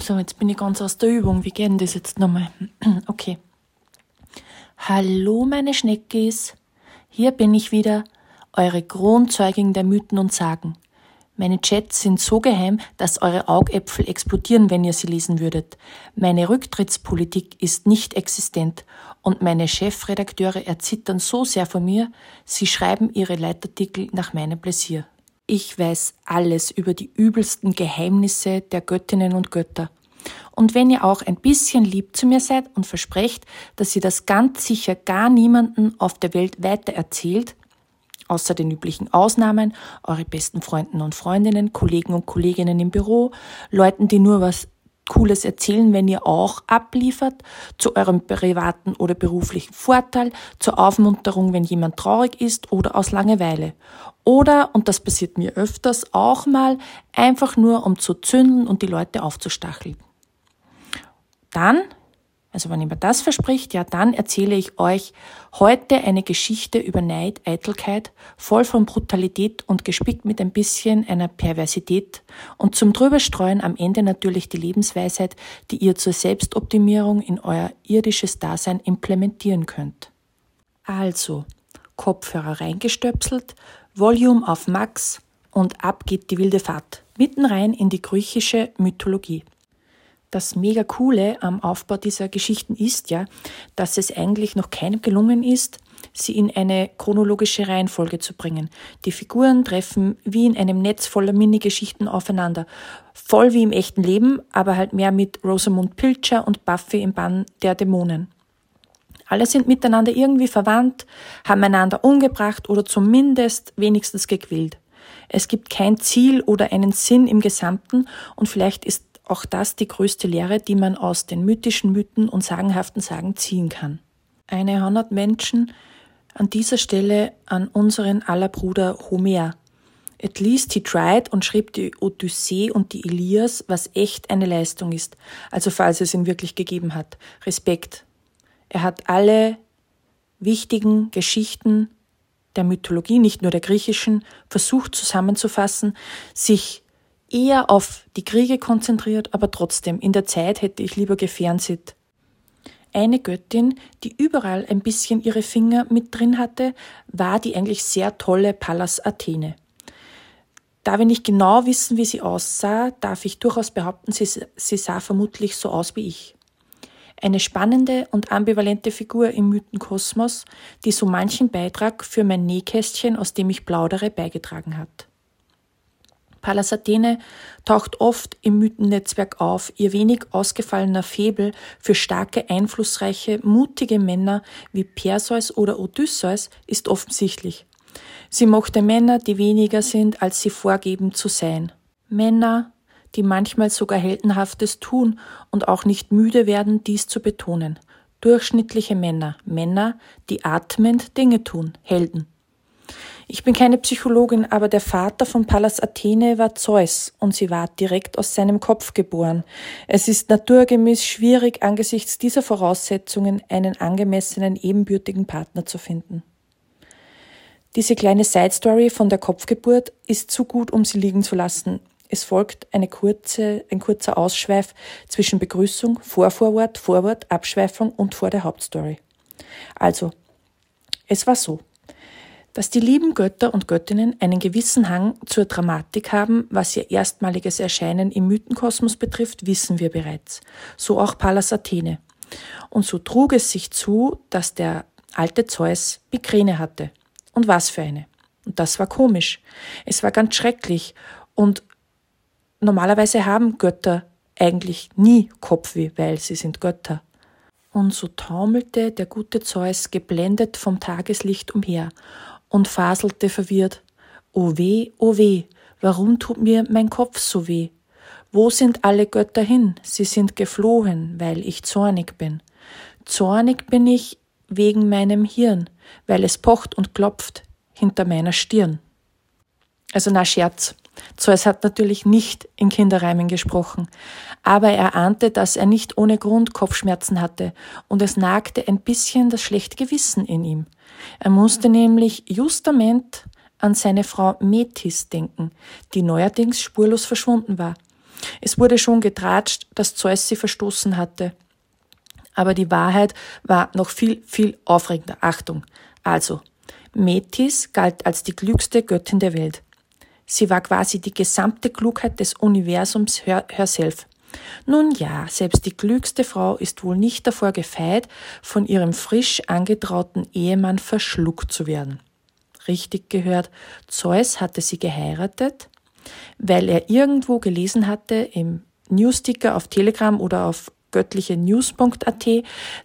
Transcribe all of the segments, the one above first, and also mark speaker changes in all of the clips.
Speaker 1: So, jetzt bin ich ganz aus der Übung. Wie geht denn das jetzt nochmal? Okay. Hallo, meine Schneckis. Hier bin ich wieder, eure Kronzeugin der Mythen und Sagen. Meine Chats sind so geheim, dass eure Augäpfel explodieren, wenn ihr sie lesen würdet. Meine Rücktrittspolitik ist nicht existent und meine Chefredakteure erzittern so sehr vor mir, sie schreiben ihre Leitartikel nach meinem Pläsier. Ich weiß alles über die übelsten Geheimnisse der Göttinnen und Götter. Und wenn ihr auch ein bisschen lieb zu mir seid und versprecht, dass ihr das ganz sicher gar niemanden auf der Welt weiter erzählt, außer den üblichen Ausnahmen, eure besten Freunden und Freundinnen, Kollegen und Kolleginnen im Büro, Leuten, die nur was Cooles erzählen, wenn ihr auch abliefert, zu eurem privaten oder beruflichen Vorteil, zur Aufmunterung, wenn jemand traurig ist oder aus Langeweile. Oder, und das passiert mir öfters, auch mal einfach nur, um zu zünden und die Leute aufzustacheln. Dann also wenn ihr mir das verspricht, ja, dann erzähle ich euch heute eine Geschichte über Neid, Eitelkeit, voll von Brutalität und gespickt mit ein bisschen einer Perversität und zum drüberstreuen am Ende natürlich die Lebensweisheit, die ihr zur Selbstoptimierung in euer irdisches Dasein implementieren könnt. Also, Kopfhörer reingestöpselt, Volume auf Max und ab geht die wilde Fahrt, mitten rein in die griechische Mythologie das mega coole am Aufbau dieser Geschichten ist ja, dass es eigentlich noch keinem gelungen ist, sie in eine chronologische Reihenfolge zu bringen. Die Figuren treffen wie in einem Netz voller Mini-Geschichten aufeinander. Voll wie im echten Leben, aber halt mehr mit Rosamund Pilcher und Buffy im Bann der Dämonen. Alle sind miteinander irgendwie verwandt, haben einander umgebracht oder zumindest wenigstens gequält. Es gibt kein Ziel oder einen Sinn im Gesamten und vielleicht ist auch das die größte Lehre, die man aus den mythischen Mythen und sagenhaften Sagen ziehen kann. Eine hundert Menschen an dieser Stelle an unseren aller Bruder Homer. At least he tried und schrieb die Odyssee und die Ilias, was echt eine Leistung ist. Also falls es ihn wirklich gegeben hat. Respekt. Er hat alle wichtigen Geschichten der Mythologie, nicht nur der griechischen, versucht zusammenzufassen, sich eher auf die Kriege konzentriert, aber trotzdem, in der Zeit hätte ich lieber gefernseht. Eine Göttin, die überall ein bisschen ihre Finger mit drin hatte, war die eigentlich sehr tolle Pallas Athene. Da wir nicht genau wissen, wie sie aussah, darf ich durchaus behaupten, sie, sie sah vermutlich so aus wie ich. Eine spannende und ambivalente Figur im Mythenkosmos, die so manchen Beitrag für mein Nähkästchen, aus dem ich plaudere, beigetragen hat. Pallas Athene taucht oft im Mythennetzwerk auf. Ihr wenig ausgefallener Febel für starke, einflussreiche, mutige Männer wie Perseus oder Odysseus ist offensichtlich. Sie mochte Männer, die weniger sind, als sie vorgeben zu sein. Männer, die manchmal sogar Heldenhaftes tun und auch nicht müde werden, dies zu betonen. Durchschnittliche Männer, Männer, die atmend Dinge tun, Helden. Ich bin keine Psychologin, aber der Vater von Pallas Athene war Zeus und sie war direkt aus seinem Kopf geboren. Es ist naturgemäß schwierig, angesichts dieser Voraussetzungen einen angemessenen, ebenbürtigen Partner zu finden. Diese kleine Side Story von der Kopfgeburt ist zu gut, um sie liegen zu lassen. Es folgt eine kurze, ein kurzer Ausschweif zwischen Begrüßung, Vorvorwort, Vorwort, Abschweifung und vor der Hauptstory. Also, es war so dass die lieben Götter und Göttinnen einen gewissen Hang zur Dramatik haben, was ihr erstmaliges Erscheinen im Mythenkosmos betrifft, wissen wir bereits. So auch Pallas Athene. Und so trug es sich zu, dass der alte Zeus Migräne hatte. Und was für eine. Und das war komisch. Es war ganz schrecklich. Und normalerweise haben Götter eigentlich nie Kopfweh, weil sie sind Götter. Und so taumelte der gute Zeus geblendet vom Tageslicht umher und faselte verwirrt. O weh, o weh, warum tut mir mein Kopf so weh? Wo sind alle Götter hin? Sie sind geflohen, weil ich zornig bin. Zornig bin ich wegen meinem Hirn, weil es pocht und klopft hinter meiner Stirn. Also na Scherz. Zeus hat natürlich nicht in Kinderreimen gesprochen, aber er ahnte, dass er nicht ohne Grund Kopfschmerzen hatte, und es nagte ein bisschen das schlechte Gewissen in ihm. Er musste nämlich justament an seine Frau Metis denken, die neuerdings spurlos verschwunden war. Es wurde schon getratscht, dass Zeus sie verstoßen hatte. Aber die Wahrheit war noch viel, viel aufregender. Achtung. Also, Metis galt als die klügste Göttin der Welt. Sie war quasi die gesamte Klugheit des Universums herself. Nun ja, selbst die klügste Frau ist wohl nicht davor gefeit, von ihrem frisch angetrauten Ehemann verschluckt zu werden. Richtig gehört, Zeus hatte sie geheiratet, weil er irgendwo gelesen hatte im Newsticker auf Telegram oder auf göttliche News.at,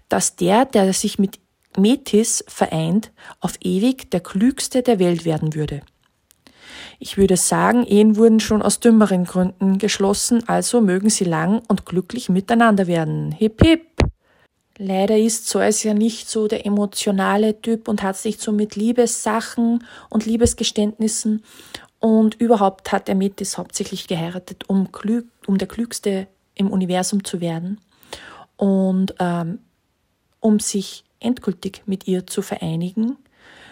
Speaker 1: dass der, der sich mit Metis vereint, auf ewig der klügste der Welt werden würde. Ich würde sagen, Ehen wurden schon aus dümmeren Gründen geschlossen, also mögen sie lang und glücklich miteinander werden. Hip hip! Leider ist Zeus ja nicht so der emotionale Typ und hat sich so mit Liebessachen und Liebesgeständnissen und überhaupt hat er Metis hauptsächlich geheiratet, um, klüg, um der Klügste im Universum zu werden und ähm, um sich endgültig mit ihr zu vereinigen,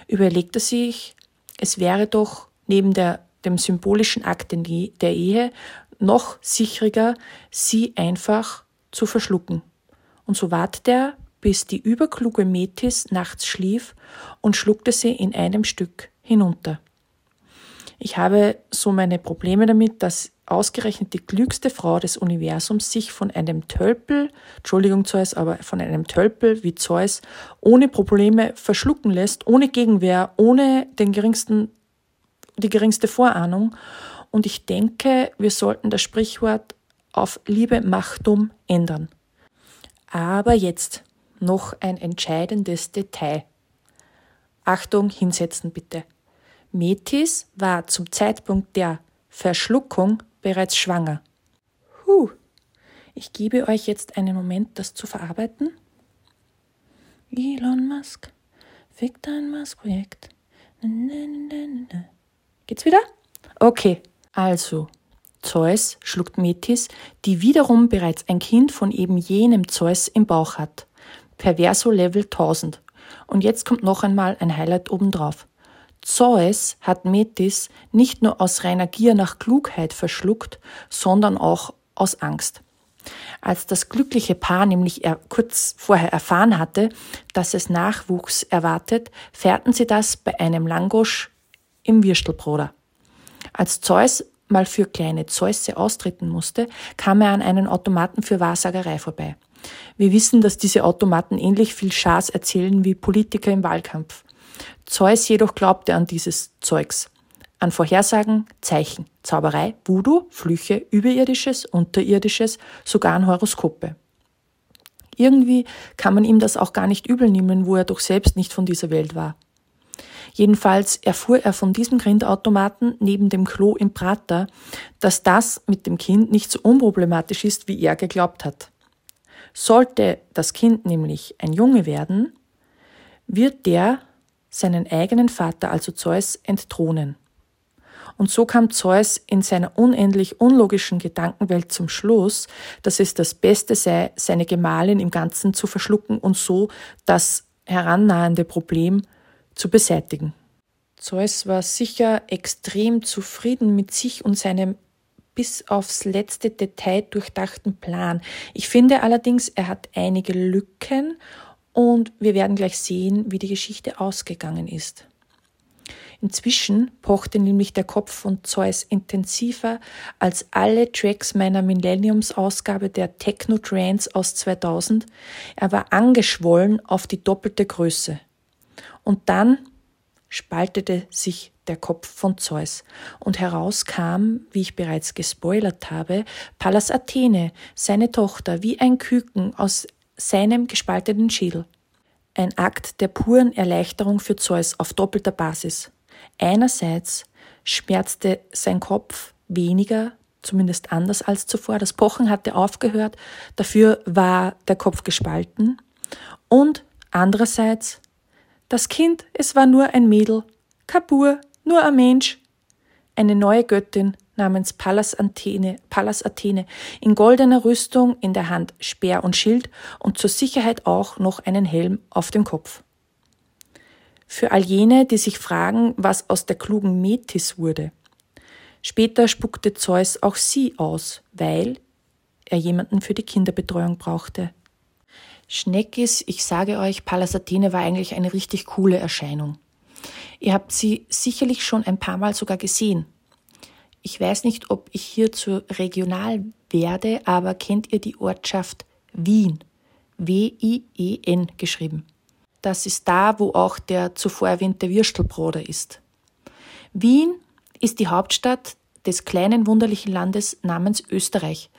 Speaker 1: überlegt er sich, es wäre doch neben der, dem symbolischen Akt der Ehe noch sicherer, sie einfach zu verschlucken. Und so wartet er, bis die überkluge Metis nachts schlief und schluckte sie in einem Stück hinunter. Ich habe so meine Probleme damit, dass ausgerechnet die klügste Frau des Universums sich von einem Tölpel, Entschuldigung Zeus, aber von einem Tölpel wie Zeus ohne Probleme verschlucken lässt, ohne Gegenwehr, ohne den geringsten die geringste Vorahnung. Und ich denke, wir sollten das Sprichwort auf Liebe Machtum ändern. Aber jetzt noch ein entscheidendes Detail. Achtung, hinsetzen bitte. Metis war zum Zeitpunkt der Verschluckung bereits schwanger. Huh. Ich gebe euch jetzt einen Moment, das zu verarbeiten. Elon Musk, fick dein Musk-Projekt. Geht's wieder? Okay, also Zeus schluckt Metis, die wiederum bereits ein Kind von eben jenem Zeus im Bauch hat. Perverso Level 1000. Und jetzt kommt noch einmal ein Highlight obendrauf. Zeus hat Metis nicht nur aus reiner Gier nach Klugheit verschluckt, sondern auch aus Angst. Als das glückliche Paar nämlich kurz vorher erfahren hatte, dass es Nachwuchs erwartet, fährten sie das bei einem Langosch im Würstelbroder. Als Zeus mal für kleine Zeusse austreten musste, kam er an einen Automaten für Wahrsagerei vorbei. Wir wissen, dass diese Automaten ähnlich viel Schaß erzählen wie Politiker im Wahlkampf. Zeus jedoch glaubte an dieses Zeugs. An Vorhersagen, Zeichen, Zauberei, Voodoo, Flüche, Überirdisches, Unterirdisches, sogar an Horoskope. Irgendwie kann man ihm das auch gar nicht übel nehmen, wo er doch selbst nicht von dieser Welt war. Jedenfalls erfuhr er von diesem Grindautomaten neben dem Klo im Prater, dass das mit dem Kind nicht so unproblematisch ist, wie er geglaubt hat. Sollte das Kind nämlich ein Junge werden, wird der seinen eigenen Vater, also Zeus, entthronen. Und so kam Zeus in seiner unendlich unlogischen Gedankenwelt zum Schluss, dass es das Beste sei, seine Gemahlin im Ganzen zu verschlucken und so das herannahende Problem zu beseitigen. Zeus war sicher extrem zufrieden mit sich und seinem bis aufs letzte Detail durchdachten Plan. Ich finde allerdings, er hat einige Lücken und wir werden gleich sehen, wie die Geschichte ausgegangen ist. Inzwischen pochte nämlich der Kopf von Zeus intensiver als alle Tracks meiner Millenniums-Ausgabe der Techno Trance aus 2000. Er war angeschwollen auf die doppelte Größe. Und dann spaltete sich der Kopf von Zeus, und heraus kam, wie ich bereits gespoilert habe, Pallas Athene, seine Tochter, wie ein Küken aus seinem gespalteten Schädel. Ein Akt der puren Erleichterung für Zeus auf doppelter Basis. Einerseits schmerzte sein Kopf weniger, zumindest anders als zuvor. Das Pochen hatte aufgehört, dafür war der Kopf gespalten. Und andererseits das Kind, es war nur ein Mädel, Kapur, nur ein Mensch. Eine neue Göttin namens Pallas Athene, Pallas Athene, in goldener Rüstung, in der Hand Speer und Schild und zur Sicherheit auch noch einen Helm auf dem Kopf. Für all jene, die sich fragen, was aus der klugen Metis wurde. Später spuckte Zeus auch sie aus, weil er jemanden für die Kinderbetreuung brauchte. Schneckis, ich sage euch, Pallas Athene war eigentlich eine richtig coole Erscheinung. Ihr habt sie sicherlich schon ein paar Mal sogar gesehen. Ich weiß nicht, ob ich hier zu regional werde, aber kennt ihr die Ortschaft Wien? W-I-E-N geschrieben. Das ist da, wo auch der zuvor erwähnte Würstelbroder ist. Wien ist die Hauptstadt des kleinen wunderlichen Landes namens Österreich.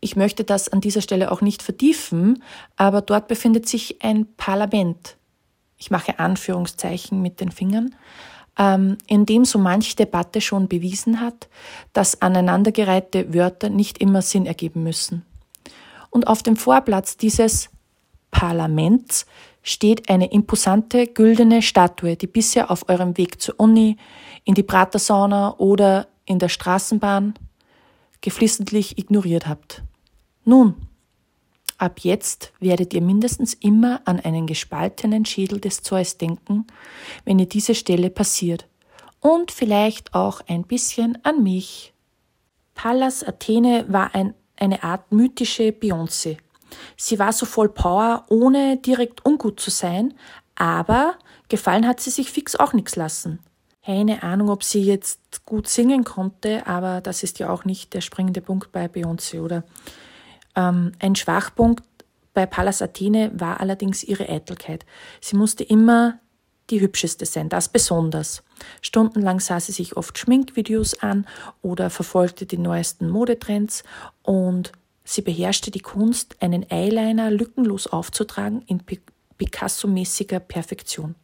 Speaker 1: Ich möchte das an dieser Stelle auch nicht vertiefen, aber dort befindet sich ein Parlament. Ich mache Anführungszeichen mit den Fingern, ähm, in dem so manche Debatte schon bewiesen hat, dass aneinandergereihte Wörter nicht immer Sinn ergeben müssen. Und auf dem Vorplatz dieses Parlaments steht eine imposante güldene Statue, die bisher auf eurem Weg zur Uni, in die Pratersauna oder in der Straßenbahn geflissentlich ignoriert habt. Nun, ab jetzt werdet ihr mindestens immer an einen gespaltenen Schädel des Zeus denken, wenn ihr diese Stelle passiert. Und vielleicht auch ein bisschen an mich. Pallas Athene war ein, eine Art mythische Beyoncé. Sie war so voll Power, ohne direkt ungut zu sein, aber gefallen hat sie sich fix auch nichts lassen. Keine Ahnung, ob sie jetzt gut singen konnte, aber das ist ja auch nicht der springende Punkt bei Beyoncé, oder? Ähm, ein Schwachpunkt bei Pallas Athene war allerdings ihre Eitelkeit. Sie musste immer die hübscheste sein, das besonders. Stundenlang sah sie sich oft Schminkvideos an oder verfolgte die neuesten Modetrends und Sie beherrschte die Kunst, einen Eyeliner lückenlos aufzutragen in Picasso-mäßiger Perfektion.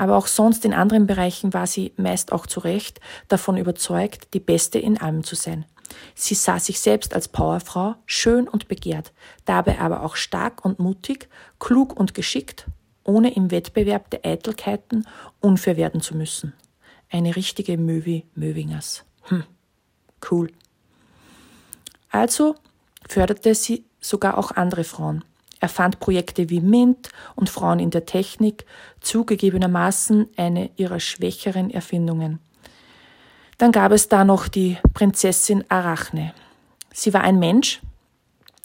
Speaker 1: Aber auch sonst in anderen Bereichen war sie meist auch zu Recht davon überzeugt, die Beste in allem zu sein. Sie sah sich selbst als Powerfrau, schön und begehrt, dabei aber auch stark und mutig, klug und geschickt, ohne im Wettbewerb der Eitelkeiten unfair werden zu müssen. Eine richtige Möwi Möwingers. Hm, cool. Also förderte sie sogar auch andere Frauen. Er fand Projekte wie MINT und Frauen in der Technik, zugegebenermaßen eine ihrer schwächeren Erfindungen. Dann gab es da noch die Prinzessin Arachne. Sie war ein Mensch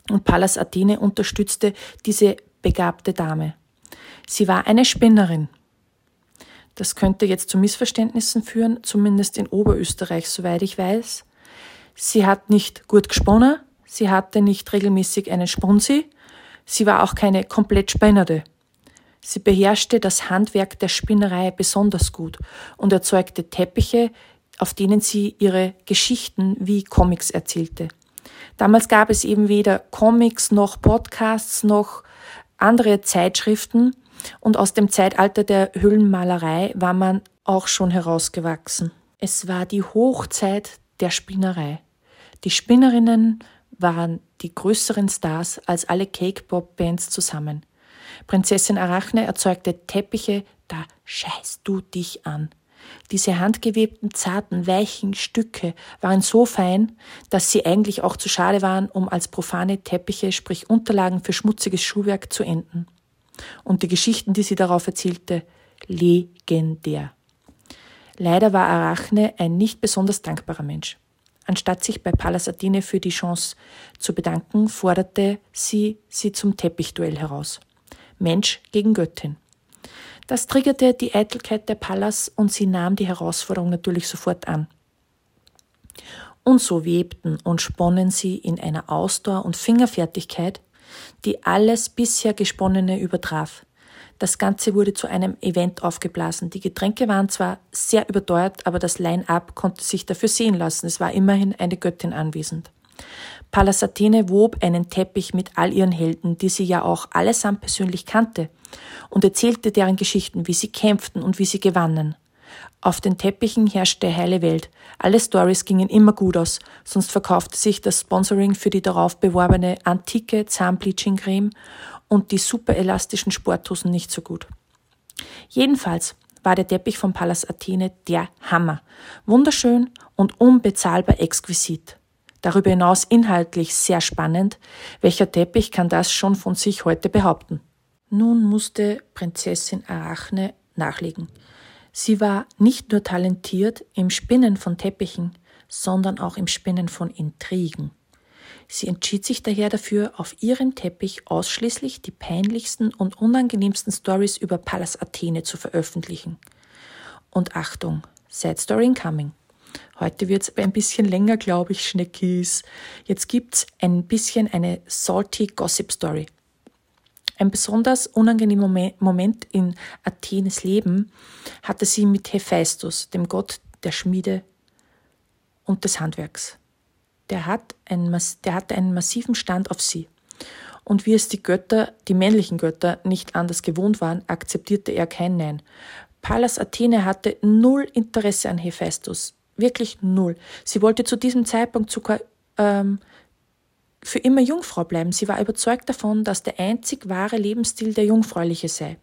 Speaker 1: und Pallas Athene unterstützte diese begabte Dame. Sie war eine Spinnerin. Das könnte jetzt zu Missverständnissen führen, zumindest in Oberösterreich, soweit ich weiß. Sie hat nicht gut gesponnen, sie hatte nicht regelmäßig einen Sponsi, sie war auch keine komplett Spannende. Sie beherrschte das Handwerk der Spinnerei besonders gut und erzeugte Teppiche, auf denen sie ihre Geschichten wie Comics erzählte. Damals gab es eben weder Comics noch Podcasts noch andere Zeitschriften und aus dem Zeitalter der Hüllenmalerei war man auch schon herausgewachsen. Es war die Hochzeit der Spinnerei. Die Spinnerinnen waren die größeren Stars als alle Cake-Pop-Bands zusammen. Prinzessin Arachne erzeugte Teppiche, da scheißt du dich an. Diese handgewebten, zarten, weichen Stücke waren so fein, dass sie eigentlich auch zu schade waren, um als profane Teppiche, sprich Unterlagen für schmutziges Schuhwerk zu enden. Und die Geschichten, die sie darauf erzählte, legendär. Leider war Arachne ein nicht besonders dankbarer Mensch. Anstatt sich bei Pallas Athene für die Chance zu bedanken, forderte sie sie zum Teppichduell heraus. Mensch gegen Göttin. Das triggerte die Eitelkeit der Pallas und sie nahm die Herausforderung natürlich sofort an. Und so webten und sponnen sie in einer Ausdauer und Fingerfertigkeit, die alles bisher Gesponnene übertraf. Das Ganze wurde zu einem Event aufgeblasen. Die Getränke waren zwar sehr überteuert, aber das Line-up konnte sich dafür sehen lassen. Es war immerhin eine Göttin anwesend. Pallas Athene wob einen Teppich mit all ihren Helden, die sie ja auch allesamt persönlich kannte, und erzählte deren Geschichten, wie sie kämpften und wie sie gewannen. Auf den Teppichen herrschte heile Welt. Alle Stories gingen immer gut aus, sonst verkaufte sich das Sponsoring für die darauf beworbene antike Zahnbleaching-Creme und die super elastischen Sporthosen nicht so gut. Jedenfalls war der Teppich von Pallas Athene der Hammer. Wunderschön und unbezahlbar exquisit. Darüber hinaus inhaltlich sehr spannend. Welcher Teppich kann das schon von sich heute behaupten? Nun musste Prinzessin Arachne nachlegen. Sie war nicht nur talentiert im Spinnen von Teppichen, sondern auch im Spinnen von Intrigen. Sie entschied sich daher dafür, auf ihrem Teppich ausschließlich die peinlichsten und unangenehmsten Stories über Pallas Athene zu veröffentlichen. Und Achtung, Sad Story incoming. Heute wird es ein bisschen länger, glaube ich, Schneckis. Jetzt gibt's ein bisschen eine salty Gossip Story. Ein besonders unangenehmer Moment in Athenes Leben hatte sie mit Hephaistos, dem Gott der Schmiede und des Handwerks. Der, hat ein, der hatte einen massiven Stand auf sie. Und wie es die Götter, die männlichen Götter, nicht anders gewohnt waren, akzeptierte er kein Nein. Pallas Athene hatte null Interesse an Hephaistos. Wirklich null. Sie wollte zu diesem Zeitpunkt sogar ähm, für immer Jungfrau bleiben. Sie war überzeugt davon, dass der einzig wahre Lebensstil der Jungfräuliche sei.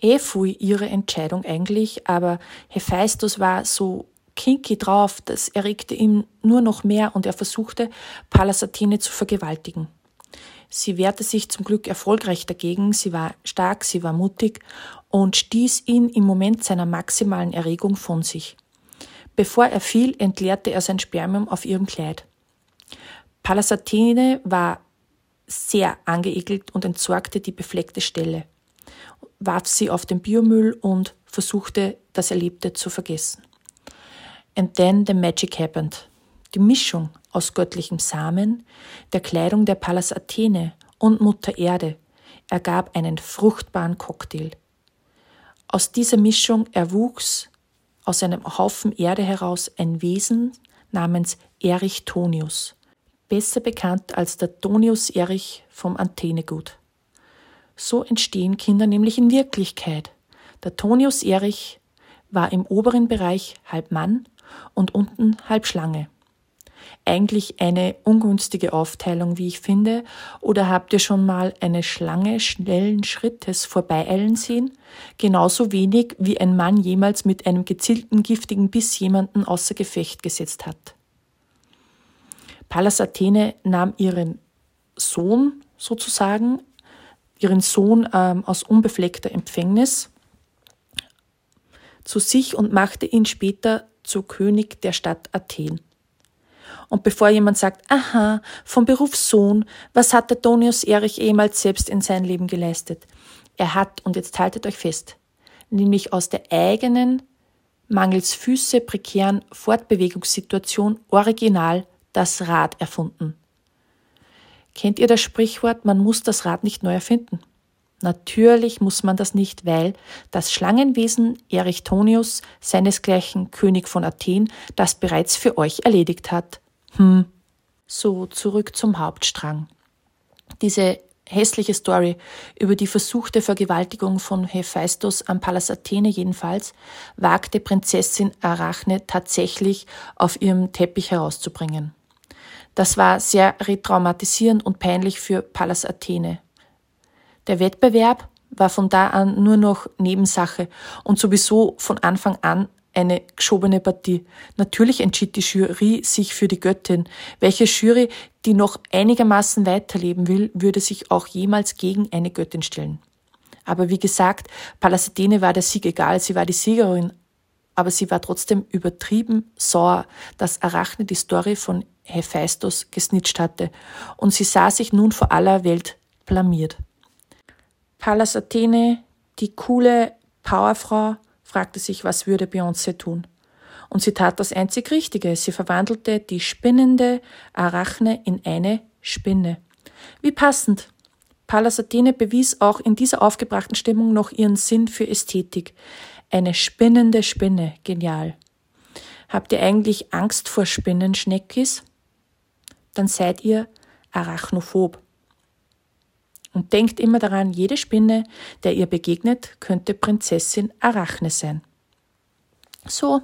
Speaker 1: Eh fuhr ihre Entscheidung eigentlich, aber Hephaistos war so kinky drauf, das erregte ihm nur noch mehr und er versuchte, Pallas Athene zu vergewaltigen. Sie wehrte sich zum Glück erfolgreich dagegen, sie war stark, sie war mutig und stieß ihn im Moment seiner maximalen Erregung von sich. Bevor er fiel, entleerte er sein Spermium auf ihrem Kleid. Pallas Athene war sehr angeekelt und entsorgte die befleckte Stelle, warf sie auf den Biomüll und versuchte, das Erlebte zu vergessen. And then the magic happened. Die Mischung aus göttlichem Samen, der Kleidung der Pallas Athene und Mutter Erde ergab einen fruchtbaren Cocktail. Aus dieser Mischung erwuchs aus einem Haufen Erde heraus ein Wesen namens Erich Tonius, besser bekannt als der Tonius Erich vom Antenegut. So entstehen Kinder nämlich in Wirklichkeit. Der Tonius Erich war im oberen Bereich halb Mann und unten halb Schlange. Eigentlich eine ungünstige Aufteilung, wie ich finde, oder habt ihr schon mal eine Schlange schnellen Schrittes vorbeieilen sehen? Genauso wenig wie ein Mann jemals mit einem gezielten giftigen Biss jemanden außer Gefecht gesetzt hat. Pallas Athene nahm ihren Sohn sozusagen, ihren Sohn ähm, aus unbefleckter Empfängnis, zu sich und machte ihn später zu König der Stadt Athen. Und bevor jemand sagt, aha, vom Beruf Sohn, was hat der Tonius Erich ehemals selbst in sein Leben geleistet? Er hat, und jetzt haltet euch fest, nämlich aus der eigenen, mangels Füße prekären Fortbewegungssituation original das Rad erfunden. Kennt ihr das Sprichwort, man muss das Rad nicht neu erfinden? Natürlich muss man das nicht, weil das Schlangenwesen Erich Tonius, seinesgleichen König von Athen, das bereits für euch erledigt hat. Hm. So, zurück zum Hauptstrang. Diese hässliche Story über die versuchte Vergewaltigung von Hephaistos am Pallas Athene jedenfalls wagte Prinzessin Arachne tatsächlich auf ihrem Teppich herauszubringen. Das war sehr retraumatisierend und peinlich für Pallas Athene. Der Wettbewerb war von da an nur noch Nebensache und sowieso von Anfang an eine geschobene Partie. Natürlich entschied die Jury sich für die Göttin. Welche Jury, die noch einigermaßen weiterleben will, würde sich auch jemals gegen eine Göttin stellen? Aber wie gesagt, Pallas Athene war der Sieg egal, sie war die Siegerin, aber sie war trotzdem übertrieben sauer, dass Arachne die Story von Hephaistos gesnitcht hatte, und sie sah sich nun vor aller Welt blamiert. Pallas Athene, die coole Powerfrau, fragte sich, was würde Beyoncé tun. Und sie tat das einzig Richtige. Sie verwandelte die spinnende Arachne in eine Spinne. Wie passend. Pallas Athene bewies auch in dieser aufgebrachten Stimmung noch ihren Sinn für Ästhetik. Eine spinnende Spinne. Genial. Habt ihr eigentlich Angst vor Spinnen, Schneckis? Dann seid ihr arachnophob. Und denkt immer daran, jede Spinne, der ihr begegnet, könnte Prinzessin Arachne sein. So,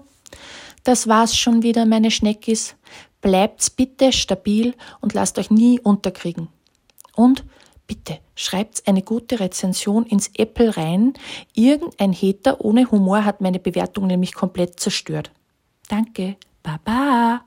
Speaker 1: das war's schon wieder, meine Schneckis. Bleibt's bitte stabil und lasst euch nie unterkriegen. Und bitte schreibt's eine gute Rezension ins Apple rein. Irgendein Hater ohne Humor hat meine Bewertung nämlich komplett zerstört. Danke. Baba.